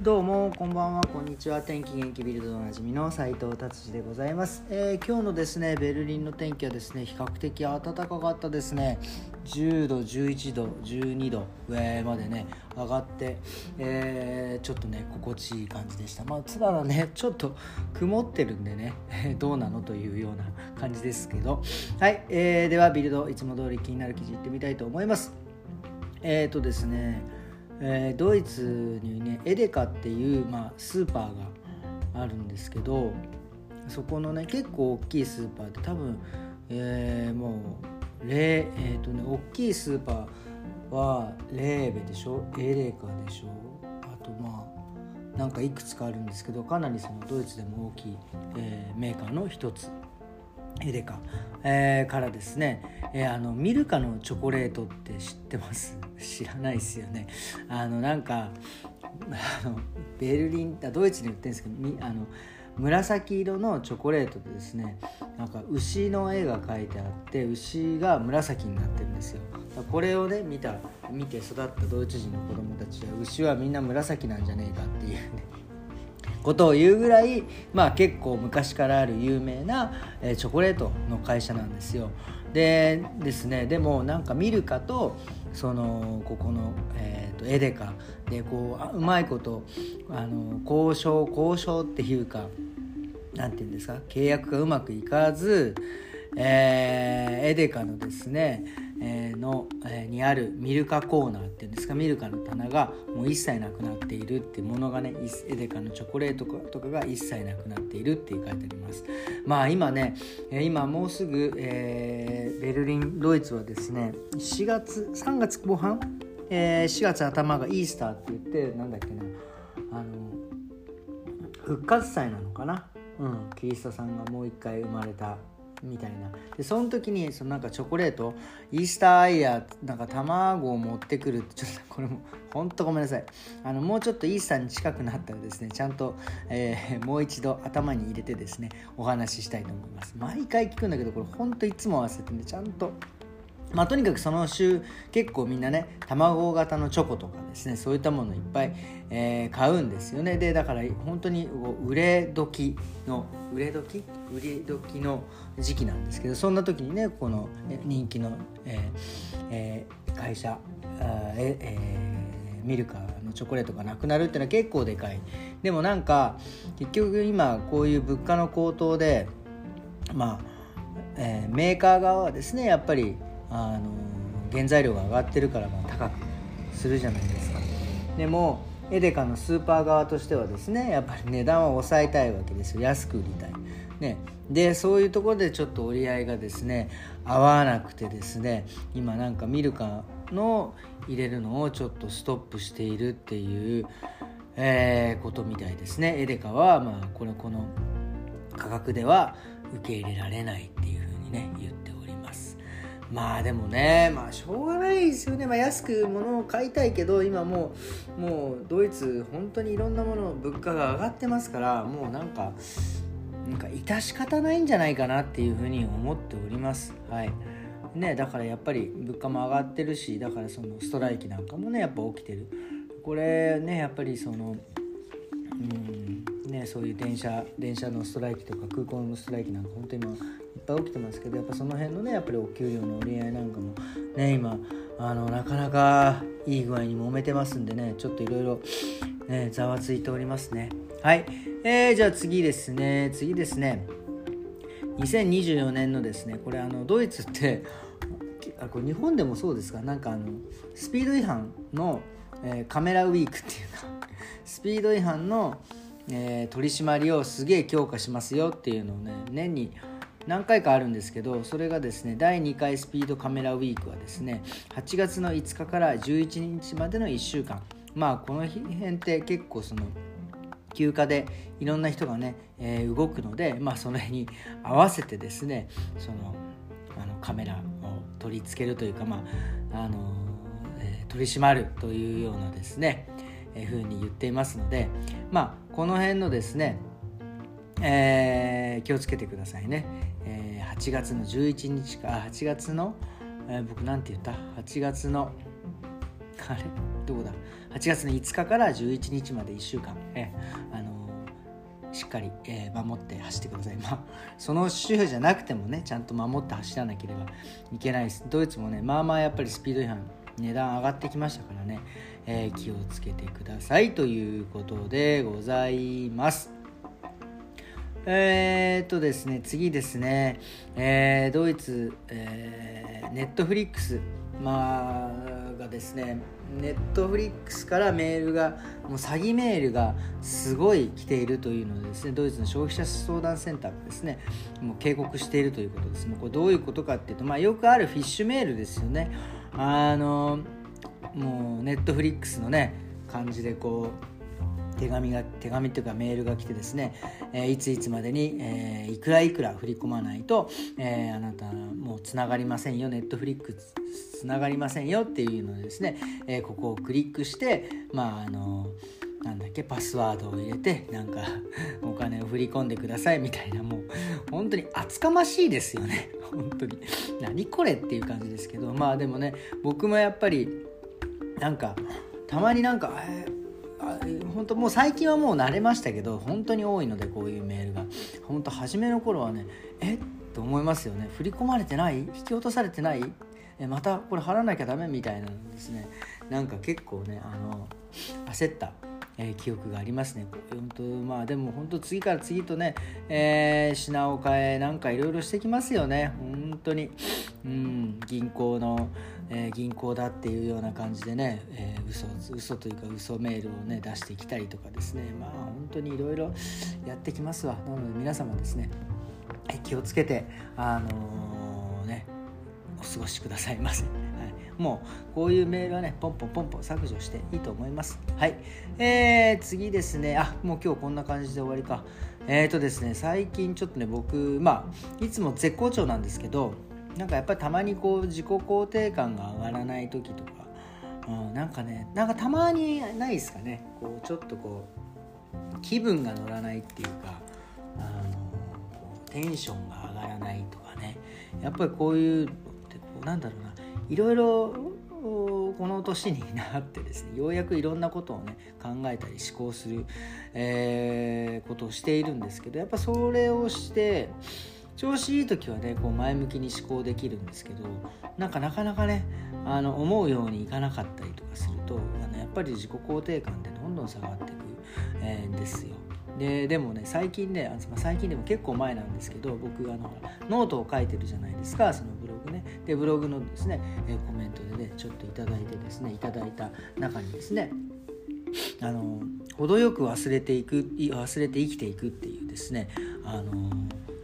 どうもこんばんは。こんにちは。天気元気ビルドでおなじみの斉藤達治でございます、えー、今日のですねベルリンの天気はですね比較的暖かかったですね。10度11度12度上までね上がって、えー、ちょっとね心地いい感じでした。まあつららねちょっと曇ってるんでねどうなのというような感じですけど。はい、えー、ではビルドいつも通り気になる記事いってみたいと思います。えっ、ー、とですねえー、ドイツにねエデカっていう、まあ、スーパーがあるんですけどそこのね結構大きいスーパーで多分、えー、もうレえっ、ー、とね大きいスーパーはレーベでしょ？エレカでしょ？あとまあなんかいくつかあるんですけどかなりそのドイツでも大きい、えー、メーカーの一つ。エデカ、えー、からですね、えー、あのミルカのチョコレートって知ってます？知らないですよね。あのなんかあのベルリンドイツに売ってるんですけどあの紫色のチョコレートでですねなんか牛の絵が描いてあって牛が紫になってるんですよ。これをね見た見て育ったドイツ人の子供たちは牛はみんな紫なんじゃねえかっていうね。ことを言うぐらい、まあ、結構昔からある有名な、え、チョコレートの会社なんですよ。でですねでもなんかミルカとそのここの、えーと、エデカでこううまいことあの交渉交渉っていうか何て言うんですか契約がうまくいかず、えー、エデカのですねの、にあるミルカコーナーっていうんですかミルカの棚がもう一切なくなっているってものがねエデカのチョコレートとかが一切なくなっているって書いてあります。まあ今ね今もうすぐ、えー、ベルリンドイツはですね4月3月後半、えー、4月頭がイースターって言ってなんだっけなあの復活祭なのかな？うんキリストさんがもう一回生まれたみたいな。でその時にそのなんかチョコレートイースターアイやなんか卵を持ってくるちょっとこれもほんとごめんなさい。あのもうちょっとイースターに近くなったらですねちゃんと、えー、もう一度頭に入れてですねお話ししたいと思います。毎回聞くんだけどこれほんといつも合わせてねちゃんとまあ、とにかくその週結構みんなね卵型のチョコとかですねそういったものいっぱい、えー、買うんですよね。でだから本当に売れ時の売れ時？売れ時の時期なんですけどそんな時にねこの人気の、えーえー、会社ええー、ミルカのチョコレートがなくなるっていうのは結構でかい。でもなんか結局今こういう物価の高騰でまあ、えー、メーカー側はですねやっぱりあの原材料が上がってるからまあ高くするじゃないですか。でもエデカのスーパー側としてはですねやっぱり値段は抑えたいわけですよ。安く売りたい、ね、でそういうところでちょっと折り合いがですね合わなくてですね今なんかミルカの入れるのをちょっとストップしているっていう、えー、ことみたいですね。エデカはまあこれこの価格では受け入れられないっていうふうにね言ってまあでもねまあしょうがないですよね、まあ、安く物を買いたいけど今もうもうドイツ本当にいろんなもの物価が上がってますからもうなんかなんか致し方ないんじゃないかなっていうふうに思っております。はい。ねだからやっぱり物価も上がってるしだからそのストライキなんかもねやっぱ起きてる。これねやっぱりそのうんねそういう電車電車のストライキとか空港のストライキなんか本当に今ぱい起きてますけどやっぱその辺のねやっぱりお給料の折り合いなんかもね今あのなかなかいい具合に揉めてますんでねちょっといろいろざわついておりますね。はい、えー、じゃあ次ですね。次ですね。2024年のですねこれあのドイツってあこれ日本でもそうですか？なんかあのスピード違反の、えー、カメラウィークっていうかスピード違反の、えー、取り締まりをすげえ強化しますよっていうのをね年に何回かあるんですけどそれがですね第2回スピードカメラウィークはですね8月の5日から11日までの1週間。まあこの辺って結構その休暇でいろんな人がね、えー、動くので、まあ、その辺に合わせてですねそのあのカメラを取り付けるというか、まああのえー、取り締まるというようなですね、えー、ふうに言っていますので、まあ、この辺のですね、えー、気をつけてくださいね。8月の11日か8月の、えー、僕なんて言った？8月のあれどこだ？8月の5日から11日まで1週間、えあのしっかり、えー、守って走ってください。まあ、その週じゃなくてもね、ちゃんと守って走らなければいけないです。ドイツもね、まあまあやっぱりスピード違反、値段上がってきましたからね、えー、気をつけてくださいということでございます。えー、っとですね、次ですね、えー、ドイツ、えー、ネットフリックス、まあ、がですね、ネットフリックスからメールがもう詐欺メールがすごい来ているというのでですねドイツの消費者相談センターがですねもう警告しているということです。もうこれどういうことかっていうと、まあ、よくあるフィッシュメールですよね。あのもうネットフリックスのね感じでこう手紙が手紙っていうかメールが来てですね、えー、いついつまでに、えー、いくらいくら振り込まないと、えー、あなたもうつながりませんよネットフリックスつながりませんよっていうのでですね、えここをクリックしてまああのなんだっけパスワードを入れてなんか お金を振り込んでくださいみたいなもう本当に厚かましいですよね。本当に。何これっていう感じですけどまあでもね僕もやっぱりなんかたまになんか、えー本当もう最近はもう慣れましたけど本当に多いのでこういうメールが。本当初めの頃はねえ？っと思いますよね。振り込まれてない？引き落とされてない？えまたこれ払わなきゃダメ？みたいなんですね。なんか結構ねあの焦った。えー、記憶がありますね。本当まあでも本当次から次とね、えー、品を変えなんかいろいろしてきますよね。本当に、うん、銀行の、えー、銀行だっていうような感じでね、えー、嘘嘘というか嘘メールをね出してきたりとかですねまあ本当にいろいろやってきますわなので皆様ですね気をつけてあの、ねお過ごしくださいませ。もうこういうメールはねポンポンポンポン削除していいと思います。はい。えー、次ですね。あもう今日こんな感じで終わりか。えーとですね最近ちょっとね僕まあいつも絶好調なんですけどなんかやっぱりたまにこう自己肯定感が上がらない時とか、うん、なんかねなんかたまにないですかね。こうちょっとこう気分が乗らないっていうかあのテンションが上がらないとかね。やっぱりこういうなんだろうな。いろいろこの年になってですねようやくいろんなことをね考えたり思考する、えー、ことをしているんですけどやっぱそれをして調子いい時はねこう前向きに思考できるんですけどなんかなかなかねあの思うようにいかなかったりとかするとあのやっぱり自己肯定感ってどんどん下がっていく、えー、んですよ。ででもね最近ね最近でも結構前なんですけど僕あのノートを書いてるじゃないですかそのねでブログのですね、えコメントでねちょっといただいてですねいただいた中にですねあの程よく忘れていく忘れて生きていくっていうですねあの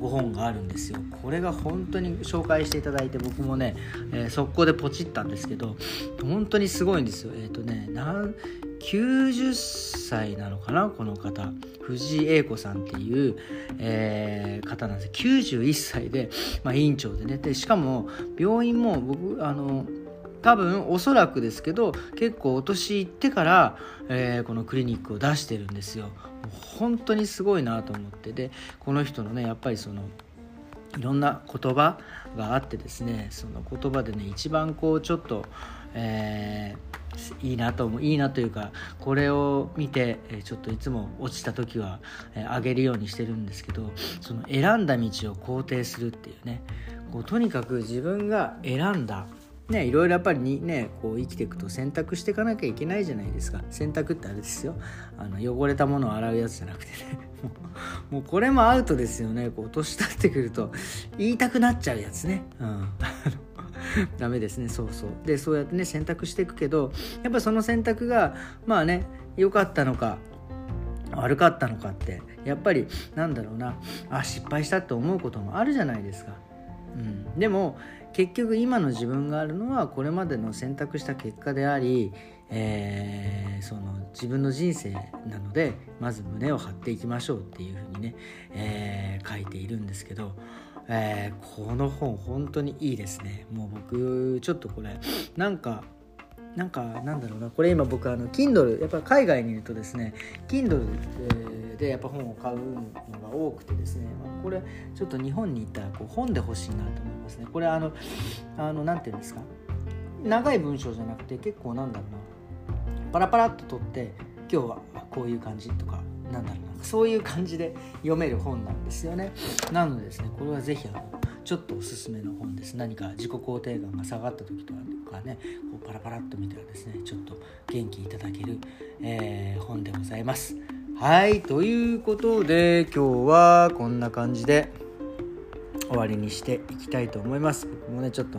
5本があるんですよ。これが本当に紹介していただいて僕もね、えー、速攻でポチったんですけど本当にすごいんですよ。えっ、ー、とねなん90歳なのかなこの方。藤井英子さんっていう、えー、方なんです。91歳で、まあ、院長でねでしかも病院も僕あの多分おそらくですけど結構お年いってから、えー、このクリニックを出してるんですよ。本当にすごいなと思って。でこの人のねやっぱりそのいろんな言葉があってですねその言葉でね一番こうちょっと、えー、いいなと思ういいなというかこれを見てちょっといつも落ちた時はあげるようにしてるんですけどその選んだ道を肯定するっていうね。こうとにかく自分が選んだ。ね、いろいろやっぱりにねこう生きていくと選択していかなきゃいけないじゃないですか。洗濯ってあれですよ。あの汚れたものを洗うやつじゃなくてね。もうこれもアウトですよね。こう年取ってくると言いたくなっちゃうやつね。うん。ダメですね。そうそう。でそうやってね選択していくけどやっぱその選択がまあね良かったのか悪かったのかってやっぱりなんだろうなあ失敗したって思うこともあるじゃないですか、うん、でも結局今の自分があるのはこれまでの選択した結果であり、えー、その自分の人生なのでまず胸を張っていきましょうっていうふうにね、えー、書いているんですけど、えー、この本本当にいいですね。もう僕ちょっとこれなんかなんかなんだろうな。これ今僕あの Kindle やっぱ海外にいるとですね Kindle でやっぱ本を買うのが多くてですね、まあ、これちょっと日本に行ったらこう本で欲しいなと思いますね。これあのあのなんていうんですか？長い文章じゃなくて結構なんだろうな。パラパラっと取って今日はこういう感じとかなんだろうな。そういう感じで読める本なんですよね。なのでですねこれは是非あのちょっとおすすめの本です。何か自己肯定感が下がった時とかねこうパラパラっと見たらですねちょっと元気いただける、えー、本でございます。はいということで今日はこんな感じで終わりにしていきたいと思います。僕もねちょっと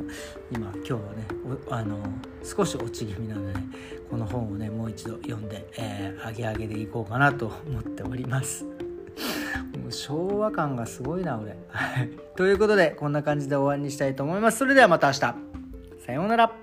今今日はねあの少し落ち気味なので、ね、この本をねもう一度読んで、えー、上げ上げでいこうかなと思っております。もう昭和感がすごいな俺。ということでこんな感じで終わりにしたいと思います。それではまた明日。さようなら。